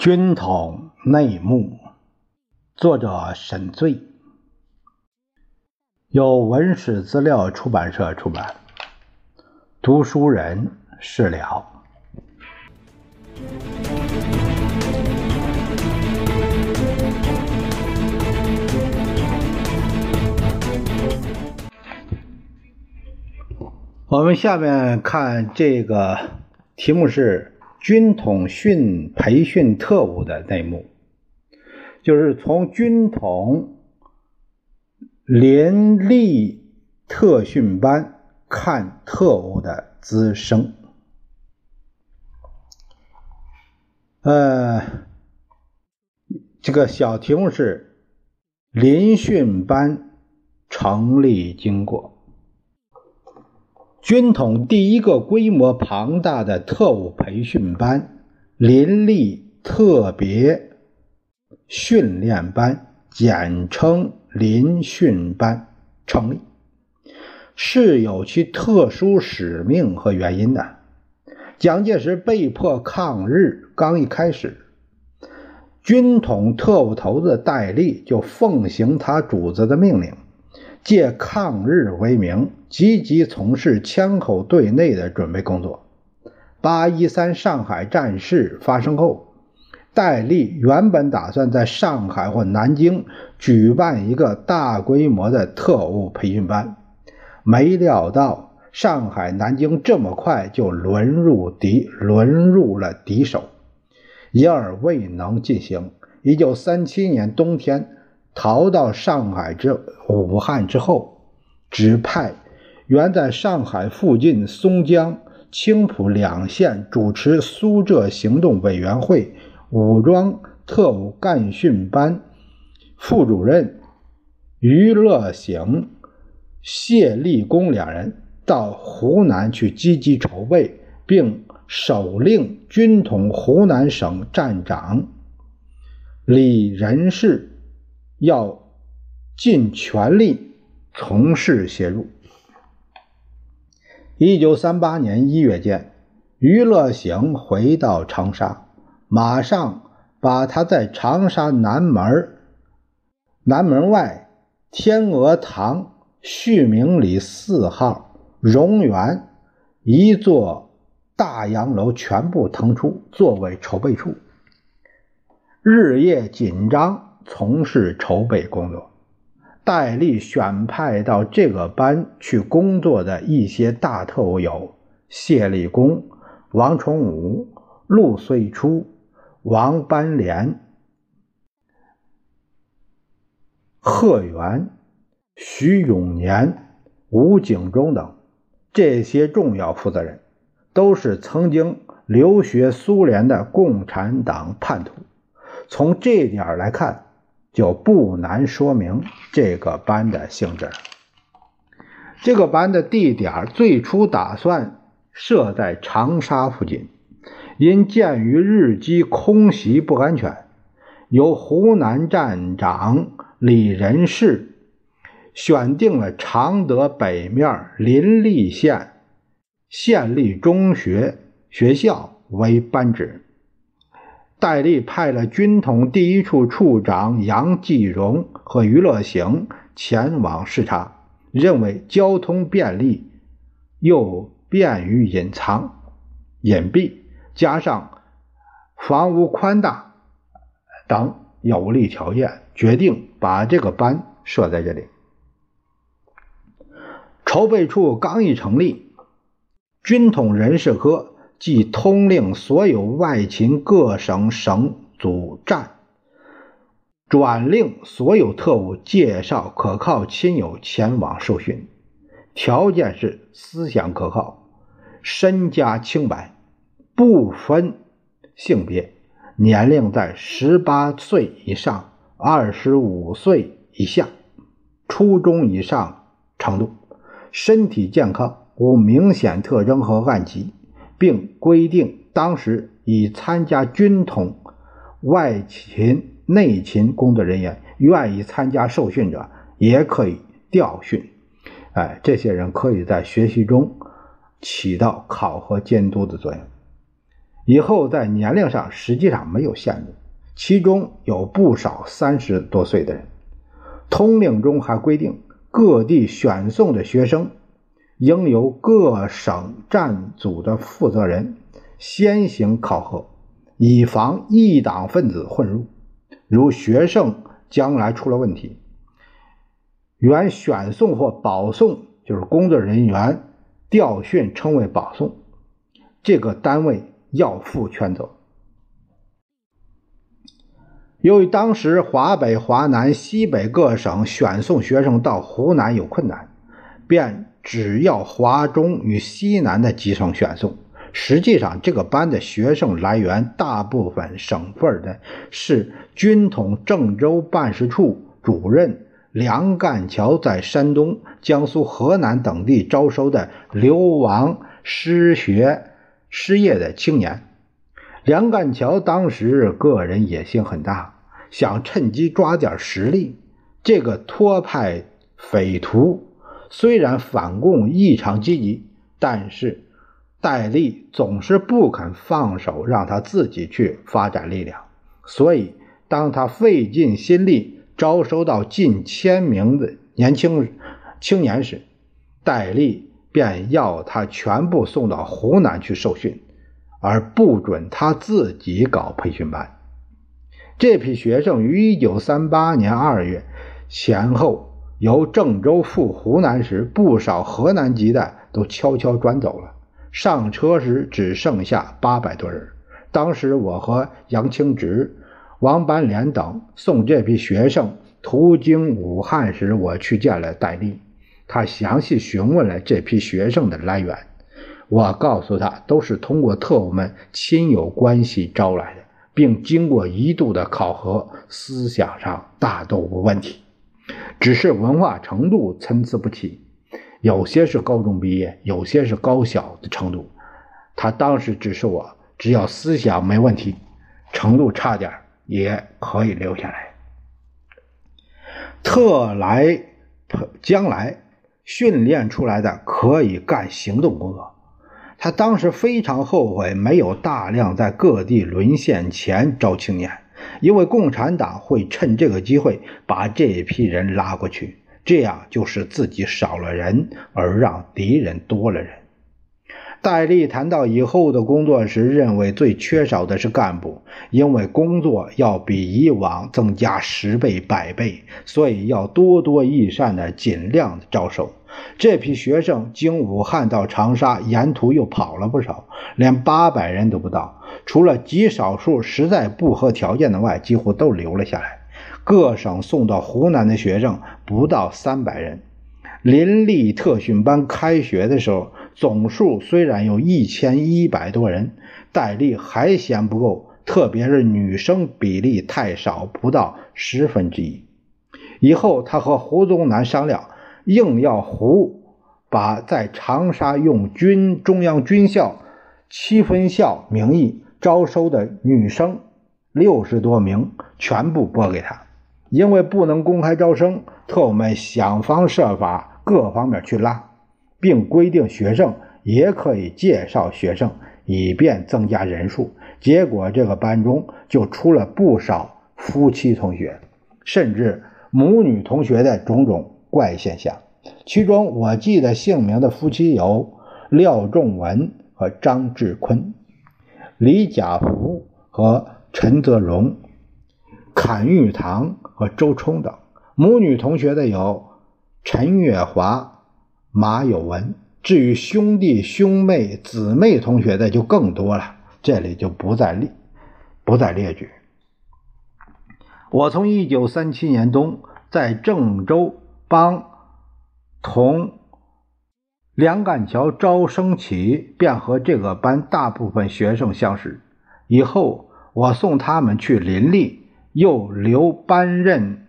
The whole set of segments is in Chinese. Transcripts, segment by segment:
军统内幕，作者沈醉，由文史资料出版社出版。读书人事了。我们下面看这个题目是。军统训培训特务的内幕，就是从军统林立特训班看特务的滋生。呃，这个小题目是林训班成立经过。军统第一个规模庞大的特务培训班——林立特别训练班，简称林训班成立，是有其特殊使命和原因的。蒋介石被迫抗日刚一开始，军统特务头子戴笠就奉行他主子的命令。借抗日为名，积极从事枪口对内的准备工作。八一三上海战事发生后，戴笠原本打算在上海或南京举办一个大规模的特务培训班，没料到上海、南京这么快就沦入敌沦入了敌手，因而未能进行。一九三七年冬天。逃到上海之武汉之后，指派原在上海附近松江、青浦两县主持苏浙行动委员会武装特务干训班副主任于乐行、谢立功两人到湖南去积极筹备，并手令军统湖南省站长李仁士。要尽全力从事协助。一九三八年一月间，余乐行回到长沙，马上把他在长沙南门南门外天鹅堂旭明里四号荣园一座大洋楼全部腾出，作为筹备处，日夜紧张。从事筹备工作，戴笠选派到这个班去工作的一些大特务有谢立功、王崇武、陆遂初、王班连、贺元、徐永年、吴景中等。这些重要负责人都是曾经留学苏联的共产党叛徒。从这点来看。就不难说明这个班的性质。这个班的地点最初打算设在长沙附近，因鉴于日机空袭不安全，由湖南站长李仁士选定了常德北面临立县县立中学学校为班址。戴笠派了军统第一处处长杨继荣和余乐行前往视察，认为交通便利，又便于隐藏、隐蔽，加上房屋宽大等有利条件，决定把这个班设在这里。筹备处刚一成立，军统人事科。即通令所有外勤各省省组站，转令所有特务介绍可靠亲友前往受训，条件是思想可靠，身家清白，不分性别，年龄在十八岁以上、二十五岁以下，初中以上程度，身体健康，无明显特征和案疾。并规定，当时已参加军统外勤、内勤工作人员，愿意参加受训者也可以调训。哎，这些人可以在学习中起到考核监督的作用。以后在年龄上实际上没有限制，其中有不少三十多岁的人。通令中还规定，各地选送的学生应由各省战组的负责人先行考核，以防异党分子混入。如学生将来出了问题，原选送或保送就是工作人员调训称为保送，这个单位要负全责。由于当时华北、华南、西北各省选送学生到湖南有困难，便只要华中与西南的几省选送。实际上，这个班的学生来源大部分省份的是军统郑州办事处主任梁干桥在山东、江苏、河南等地招收的流亡失学、失业的青年。梁干桥当时个人野心很大，想趁机抓点实力。这个托派匪徒虽然反共异常积极，但是。戴笠总是不肯放手，让他自己去发展力量。所以，当他费尽心力招收到近千名的年轻青年时，戴笠便要他全部送到湖南去受训，而不准他自己搞培训班。这批学生于1938年2月前后由郑州赴湖南时，不少河南籍的都悄悄转走了。上车时只剩下八百多人。当时我和杨清直、王班连等送这批学生途经武汉时，我去见了戴笠，他详细询问了这批学生的来源。我告诉他，都是通过特务们亲友关系招来的，并经过一度的考核，思想上大都无问题，只是文化程度参差不齐。有些是高中毕业，有些是高小的程度。他当时指示我，只要思想没问题，程度差点也可以留下来。特来将来训练出来的可以干行动工作。他当时非常后悔没有大量在各地沦陷前招青年，因为共产党会趁这个机会把这一批人拉过去。这样就使自己少了人，而让敌人多了人。戴笠谈到以后的工作时，认为最缺少的是干部，因为工作要比以往增加十倍、百倍，所以要多多益善的尽量的招收。这批学生经武汉到长沙，沿途又跑了不少，连八百人都不到。除了极少数实在不合条件的外，几乎都留了下来。各省送到湖南的学生不到三百人。林立特训班开学的时候，总数虽然有一千一百多人，戴笠还嫌不够，特别是女生比例太少，不到十分之一。以后他和胡宗南商量，硬要胡把在长沙用军中央军校七分校名义招收的女生六十多名全部拨给他。因为不能公开招生，特务们想方设法各方面去拉，并规定学生也可以介绍学生，以便增加人数。结果这个班中就出了不少夫妻同学，甚至母女同学的种种怪现象。其中我记得姓名的夫妻有廖仲文和张志坤，李甲福和陈泽荣。阚玉堂和周冲等母女同学的有陈月华、马有文。至于兄弟、兄妹、姊妹同学的就更多了，这里就不再列不再列举。我从一九三七年冬在郑州帮同梁干桥招生起，便和这个班大部分学生相识。以后我送他们去林立。又留班任，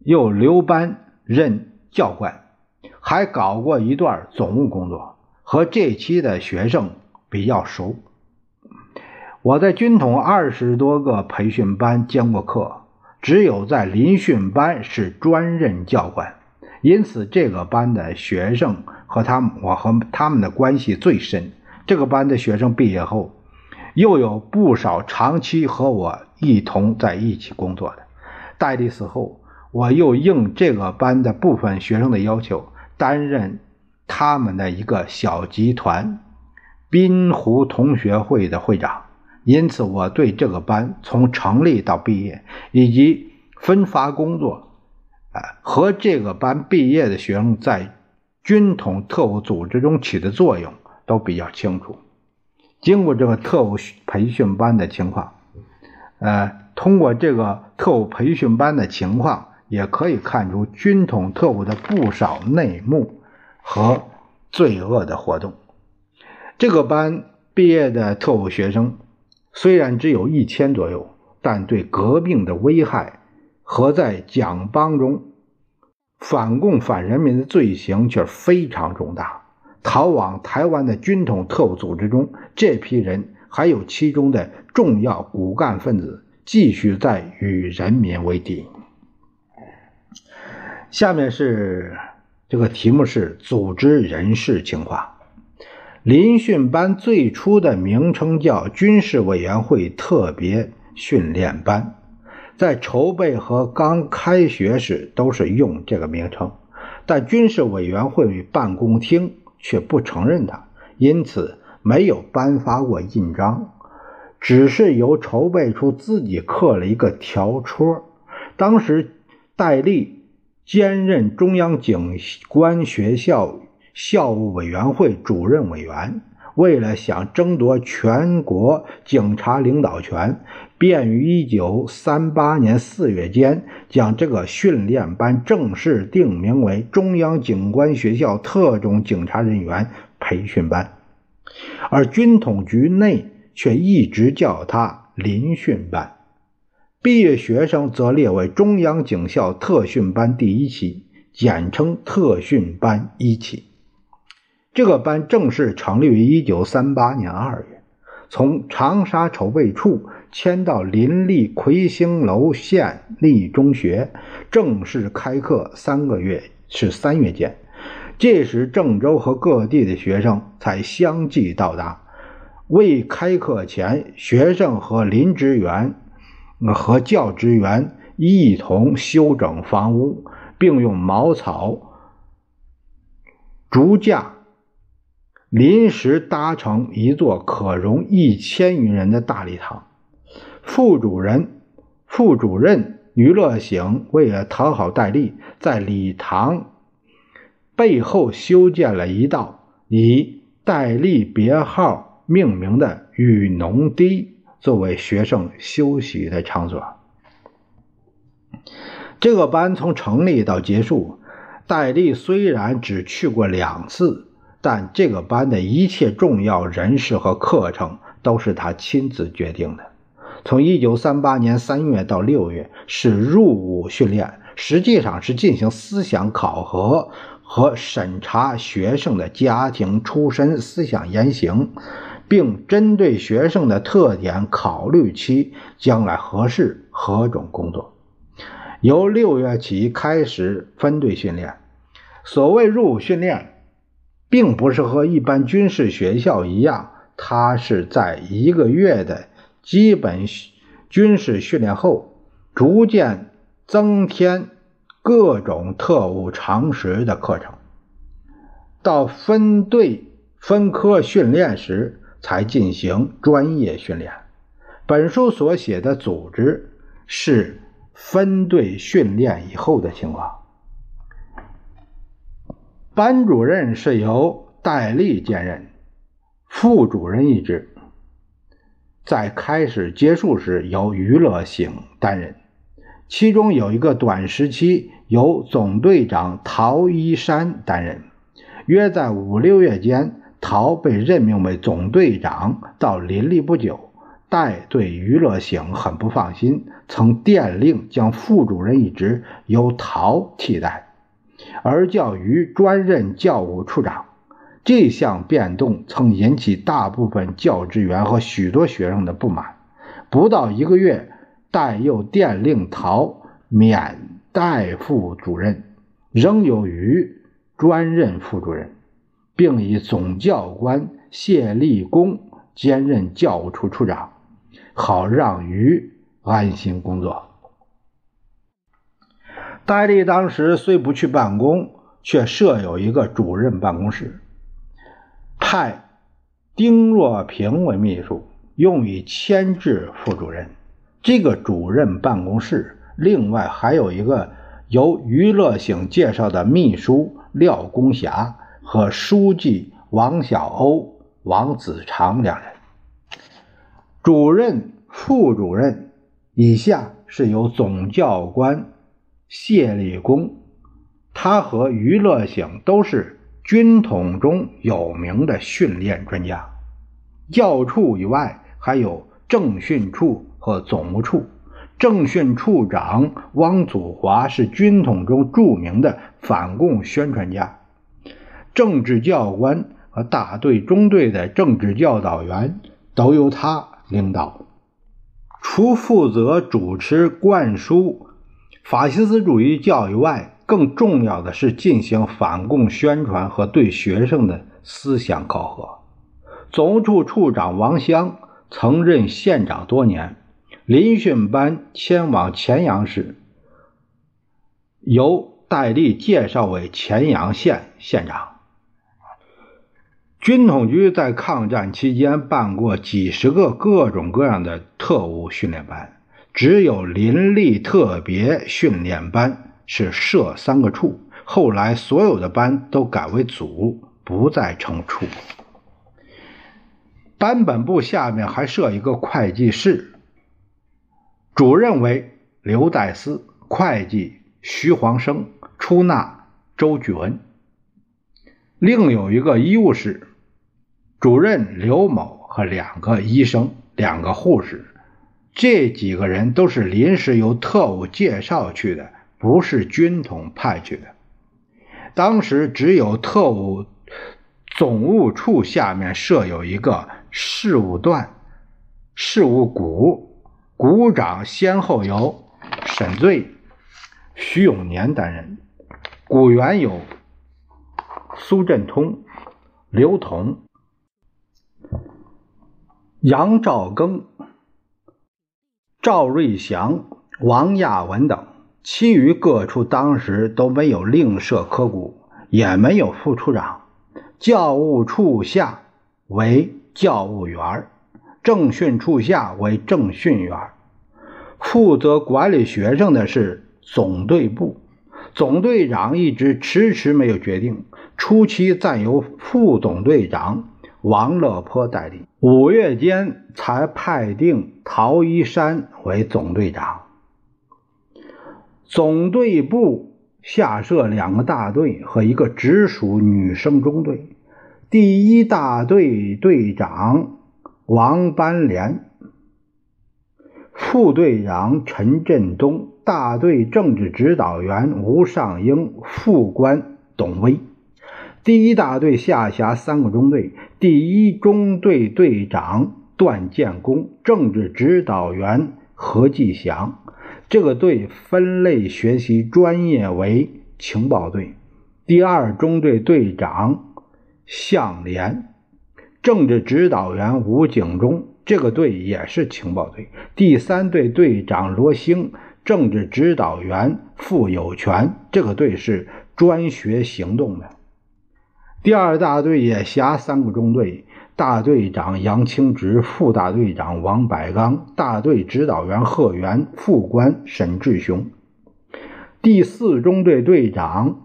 又留班任教官，还搞过一段总务工作，和这期的学生比较熟。我在军统二十多个培训班兼过课，只有在临训班是专任教官，因此这个班的学生和他们，我和他们的关系最深。这个班的学生毕业后，又有不少长期和我一同在一起工作的。戴笠死后，我又应这个班的部分学生的要求，担任他们的一个小集团——滨湖同学会的会长。因此，我对这个班从成立到毕业，以及分发工作，啊，和这个班毕业的学生在军统特务组织中起的作用都比较清楚。经过这个特务培训班的情况，呃，通过这个特务培训班的情况，也可以看出军统特务的不少内幕和罪恶的活动。这个班毕业的特务学生。虽然只有一千左右，但对革命的危害和在蒋帮中反共反人民的罪行却非常重大。逃往台湾的军统特务组织中，这批人还有其中的重要骨干分子，继续在与人民为敌。下面是这个题目是组织人事情况。临训班最初的名称叫军事委员会特别训练班，在筹备和刚开学时都是用这个名称，但军事委员会办公厅却不承认它，因此没有颁发过印章，只是由筹备处自己刻了一个条戳。当时戴笠兼任中央警官学校。校务委员会主任委员为了想争夺全国警察领导权，便于一九三八年四月间将这个训练班正式定名为中央警官学校特种警察人员培训班，而军统局内却一直叫它临训班。毕业学生则列为中央警校特训班第一期，简称特训班一期。这个班正式成立于一九三八年二月，从长沙筹备处迁到邻立魁星楼县立中学，正式开课三个月是三月间。这时郑州和各地的学生才相继到达。未开课前，学生和林职员和教职员一同修整房屋，并用茅草、竹架。临时搭成一座可容一千余人的大礼堂。副主任、副主任于乐醒为了讨好戴笠，在礼堂背后修建了一道以戴笠别号命名的雨农堤，作为学生休息的场所。这个班从成立到结束，戴笠虽然只去过两次。但这个班的一切重要人事和课程都是他亲自决定的。从一九三八年三月到六月是入伍训练，实际上是进行思想考核和审查学生的家庭出身、思想言行，并针对学生的特点考虑其将来合适何种工作。由6月起开始分队训练。所谓入伍训练。并不是和一般军事学校一样，它是在一个月的基本军事训练后，逐渐增添各种特务常识的课程。到分队分科训练时，才进行专业训练。本书所写的组织是分队训练以后的情况。班主任是由戴笠兼任，副主任一职，在开始结束时由余乐醒担任。其中有一个短时期由总队长陶一山担任。约在五六月间，陶被任命为总队长，到林立不久，戴对余乐醒很不放心，曾电令将副主任一职由陶替代。而叫于专任教务处长，这项变动曾引起大部分教职员和许多学生的不满。不到一个月，戴又电令陶免代副主任，仍有于专任副主任，并以总教官谢立功兼任教务处处长，好让于安心工作。戴笠当时虽不去办公，却设有一个主任办公室，派丁若平为秘书，用以牵制副主任。这个主任办公室另外还有一个由余乐醒介绍的秘书廖公霞和书记王小欧、王子长两人。主任、副主任以下是由总教官谢立功，他和余乐醒都是军统中有名的训练专家。教处以外还有政训处。和总务处政训处长汪祖华是军统中著名的反共宣传家，政治教官和大队、中队的政治教导员都由他领导。除负责主持灌输法西斯主义教育外，更重要的是进行反共宣传和对学生的思想考核。总务处处长王湘曾任县长多年。临训班迁往乾阳时，由戴笠介绍为乾阳县县长。军统局在抗战期间办过几十个各种各样的特务训练班，只有林立特别训练班是设三个处，后来所有的班都改为组，不再称处。班本部下面还设一个会计室。主任为刘代思，会计徐黄生，出纳周举文。另有一个医务室，主任刘某和两个医生、两个护士。这几个人都是临时由特务介绍去的，不是军统派去的。当时只有特务总务处下面设有一个事务段、事务股。股长先后由沈醉、徐永年担任，股员有苏振通、刘同、杨兆庚、赵瑞祥、王亚文等。其余各处当时都没有另设科股，也没有副处长。教务处下为教务员政训处下为政训员，负责管理学生的是总队部，总队长一直迟迟没有决定，初期暂由副总队长王乐坡代理，五月间才派定陶一山为总队长。总队部下设两个大队和一个直属女生中队，第一大队队长。王班连，副队长陈振东，大队政治指导员吴尚英，副官董威。第一大队下辖三个中队，第一中队队长段建功，政治指导员何继祥。这个队分类学习专业为情报队。第二中队队长向连。政治指导员吴景忠，这个队也是情报队。第三队队长罗兴，政治指导员傅有权，这个队是专学行动的。第二大队也辖三个中队，大队长杨清直，副大队长王百刚，大队指导员贺元，副官沈志雄。第四中队队长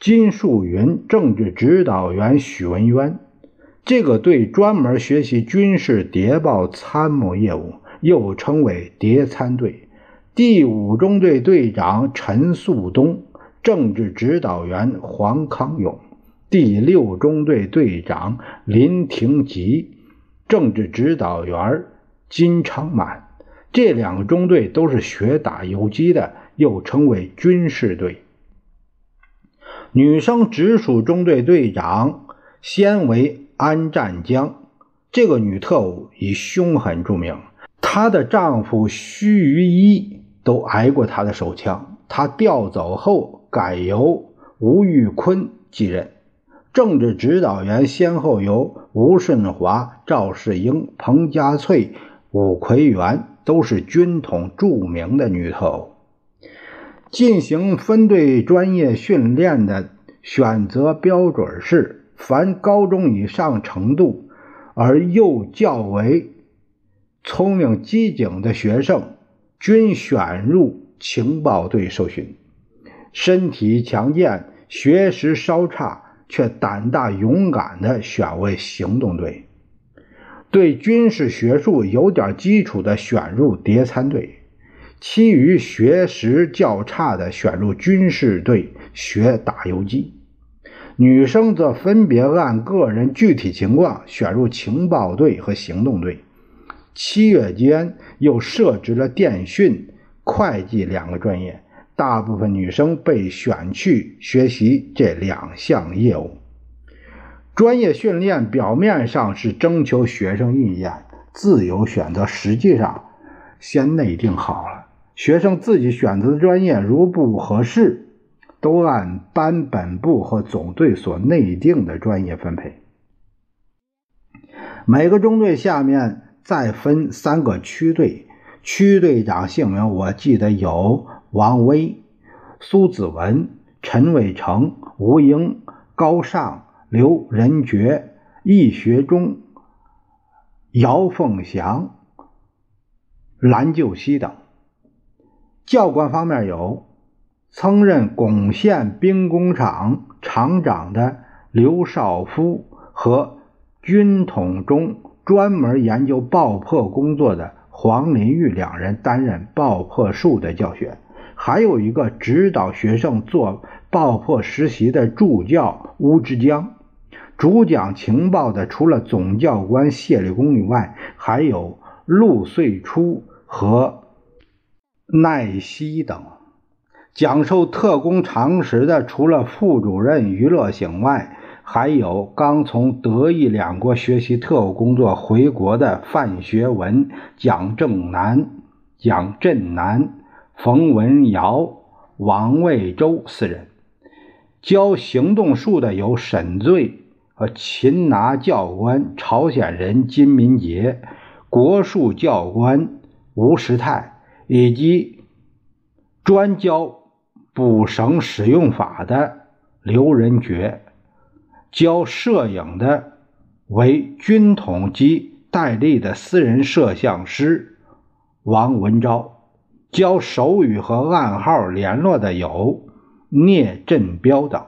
金树云，政治指导员许文渊。这个队专门学习军事谍报参谋业务，又称为谍参队。第五中队队长陈素东，政治指导员黄康勇；第六中队队长林廷吉，政治指导员金昌满。这两个中队都是学打游击的，又称为军事队。女生直属中队队长先为。安占江这个女特务以凶狠著名，她的丈夫须臾一都挨过她的手枪。她调走后，改由吴玉坤继任。政治指导员先后由吴顺华、赵世英、彭家翠、武奎元，都是军统著名的女特务。进行分队专业训练的选择标准是：凡高中以上程度而又较为聪明机警的学生，均选入情报队受训；身体强健、学识稍差却胆大勇敢的，选为行动队；对军事学术有点基础的，选入谍参队。其余学识较差的选入军事队学打游击，女生则分别按个人具体情况选入情报队和行动队。七月间又设置了电讯、会计两个专业，大部分女生被选去学习这两项业务。专业训练表面上是征求学生意见，自由选择，实际上先内定好了。学生自己选择的专业如不合适，都按班本部和总队所内定的专业分配。每个中队下面再分三个区队，区队长姓名我记得有王威、苏子文、陈伟成、吴英、高尚、刘仁觉、易学忠、姚凤祥、蓝救西等。教官方面有曾任巩县兵工厂厂长的刘少夫和军统中专门研究爆破工作的黄林玉两人担任爆破术的教学，还有一个指导学生做爆破实习的助教乌之江。主讲情报的除了总教官谢立功以外，还有陆遂初和。奈西等讲授特工常识的，除了副主任于乐醒外，还有刚从德意两国学习特务工作回国的范学文、蒋正南、蒋振南、冯文尧、王卫洲四人。教行动术的有沈醉和擒拿教官朝鲜人金民杰、国术教官吴时泰。以及专教捕绳使用法的刘仁觉，教摄影的为军统及戴笠的私人摄像师王文昭，教手语和暗号联络的有聂振彪等。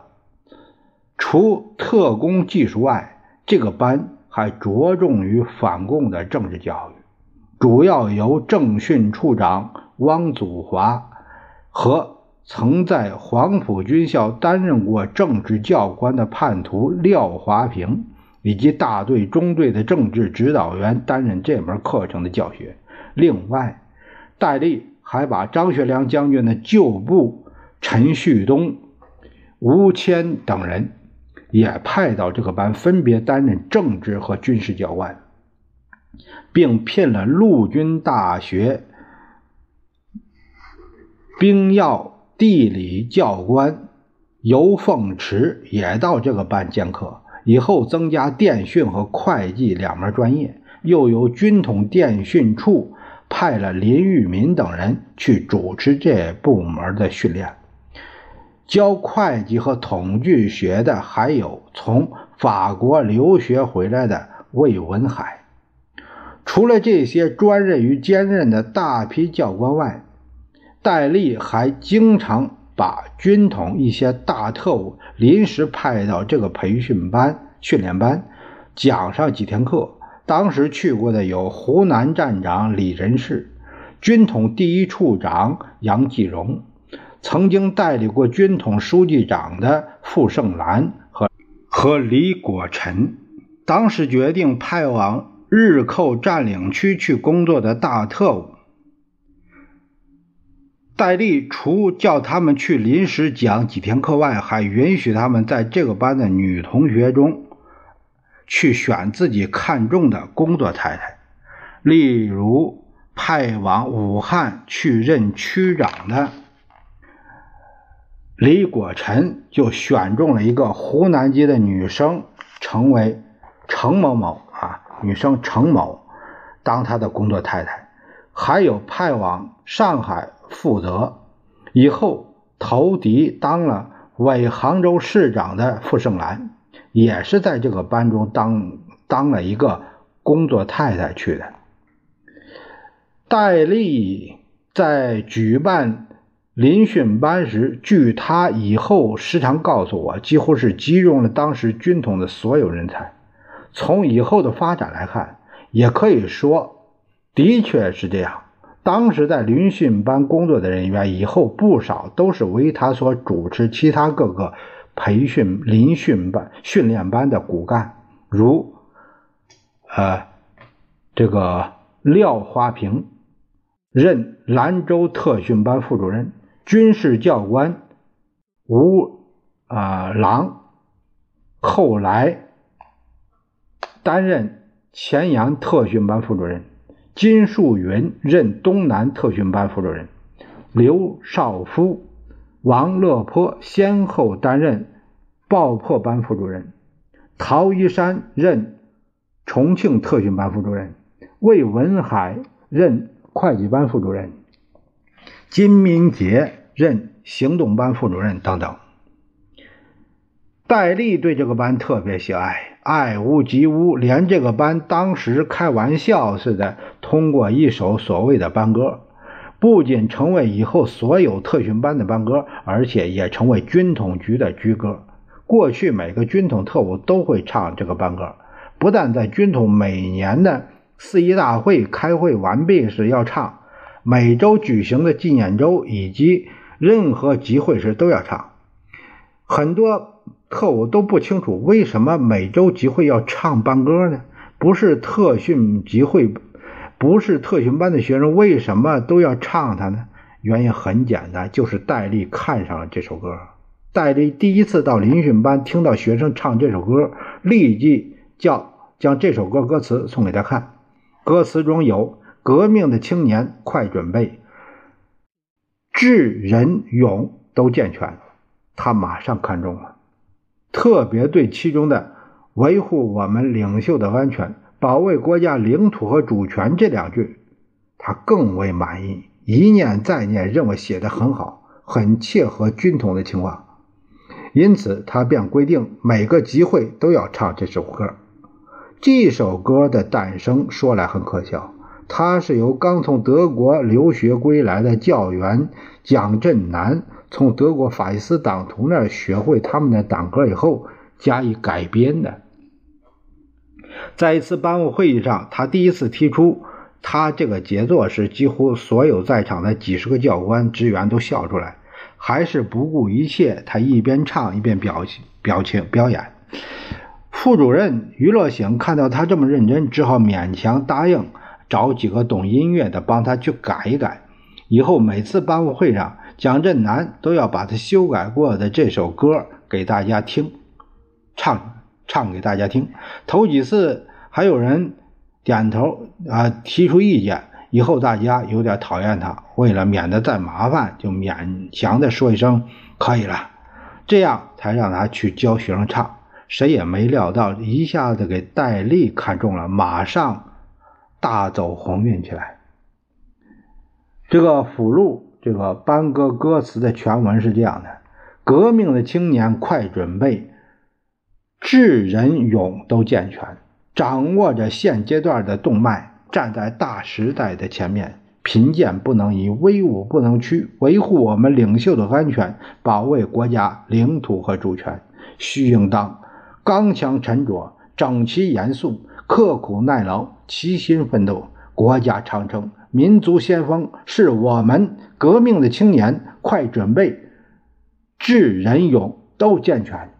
除特工技术外，这个班还着重于反共的政治教育。主要由政训处长汪祖华和曾在黄埔军校担任过政治教官的叛徒廖华平，以及大队、中队的政治指导员担任这门课程的教学。另外，戴笠还把张学良将军的旧部陈旭东、吴谦等人也派到这个班，分别担任政治和军事教官。并聘了陆军大学兵要地理教官尤凤池也到这个班兼课，以后增加电讯和会计两门专业。又由军统电讯处派了林玉民等人去主持这部门的训练。教会计和统计学的还有从法国留学回来的魏文海。除了这些专任于兼任的大批教官外，戴笠还经常把军统一些大特务临时派到这个培训班、训练班，讲上几天课。当时去过的有湖南站长李仁士、军统第一处长杨继荣，曾经代理过军统书记长的傅盛兰和和李果臣。当时决定派往。日寇占领区去工作的大特务戴笠，除叫他们去临时讲几天课外，还允许他们在这个班的女同学中去选自己看中的工作太太。例如，派往武汉去任区长的。李果臣就选中了一个湖南籍的女生，成为程某某啊，女生程某当他的工作太太，还有派往上海负责，以后投敌当了伪杭州市长的傅盛兰，也是在这个班中当当了一个工作太太去的。戴笠在举办。临训班时，据他以后时常告诉我，几乎是集中了当时军统的所有人才。从以后的发展来看，也可以说，的确是这样。当时在临训班工作的人员，以后不少都是为他所主持其他各个培训临训班训练班的骨干，如，呃，这个廖华平任兰州特训班副主任。军事教官吴啊郎后来担任前阳特训班副主任，金树云任东南特训班副主任，刘少夫、王乐坡先后担任爆破班副主任，陶一山任重庆特训班副主任，魏文海任会计班副主任，金明杰。任行动班副主任等等。戴笠对这个班特别喜爱，爱屋及乌，连这个班当时开玩笑似的，通过一首所谓的班歌，不仅成为以后所有特训班的班歌，而且也成为军统局的局歌。过去每个军统特务都会唱这个班歌，不但在军统每年的四一大会开会完毕时要唱，每周举行的纪念周以及。任何集会时都要唱，很多特务都不清楚为什么每周集会要唱班歌呢？不是特训集会，不是特训班的学生为什么都要唱它呢？原因很简单，就是戴笠看上了这首歌。戴笠第一次到临训班听到学生唱这首歌，立即叫将这首歌歌词送给他看。歌词中有“革命的青年快准备”。智、仁、勇都健全，他马上看中了，特别对其中的“维护我们领袖的安全，保卫国家领土和主权”这两句，他更为满意，一念再念，认为写得很好，很切合军统的情况，因此他便规定每个集会都要唱这首歌。这首歌的诞生说来很可笑。他是由刚从德国留学归来的教员蒋振南从德国法西斯党徒那儿学会他们的党歌以后加以改编的。在一次班务会议上，他第一次提出他这个杰作时，几乎所有在场的几十个教官职员都笑出来，还是不顾一切，他一边唱一边表情表情表演。副主任于乐醒看到他这么认真，只好勉强答应。找几个懂音乐的帮他去改一改，以后每次班务会上，蒋振南都要把他修改过的这首歌给大家听，唱唱给大家听。头几次还有人点头啊，提出意见。以后大家有点讨厌他，为了免得再麻烦，就勉强的说一声可以了，这样才让他去教学生唱。谁也没料到，一下子给戴笠看中了，马上。大走鸿运起来。这个辅录，这个班歌歌词的全文是这样的：革命的青年快准备，智仁勇都健全，掌握着现阶段的动脉，站在大时代的前面。贫贱不能移，威武不能屈，维护我们领袖的安全，保卫国家领土和主权，需应当刚强沉着，整齐严肃。刻苦耐劳，齐心奋斗，国家长征，民族先锋，是我们革命的青年。快准备，智仁勇都健全。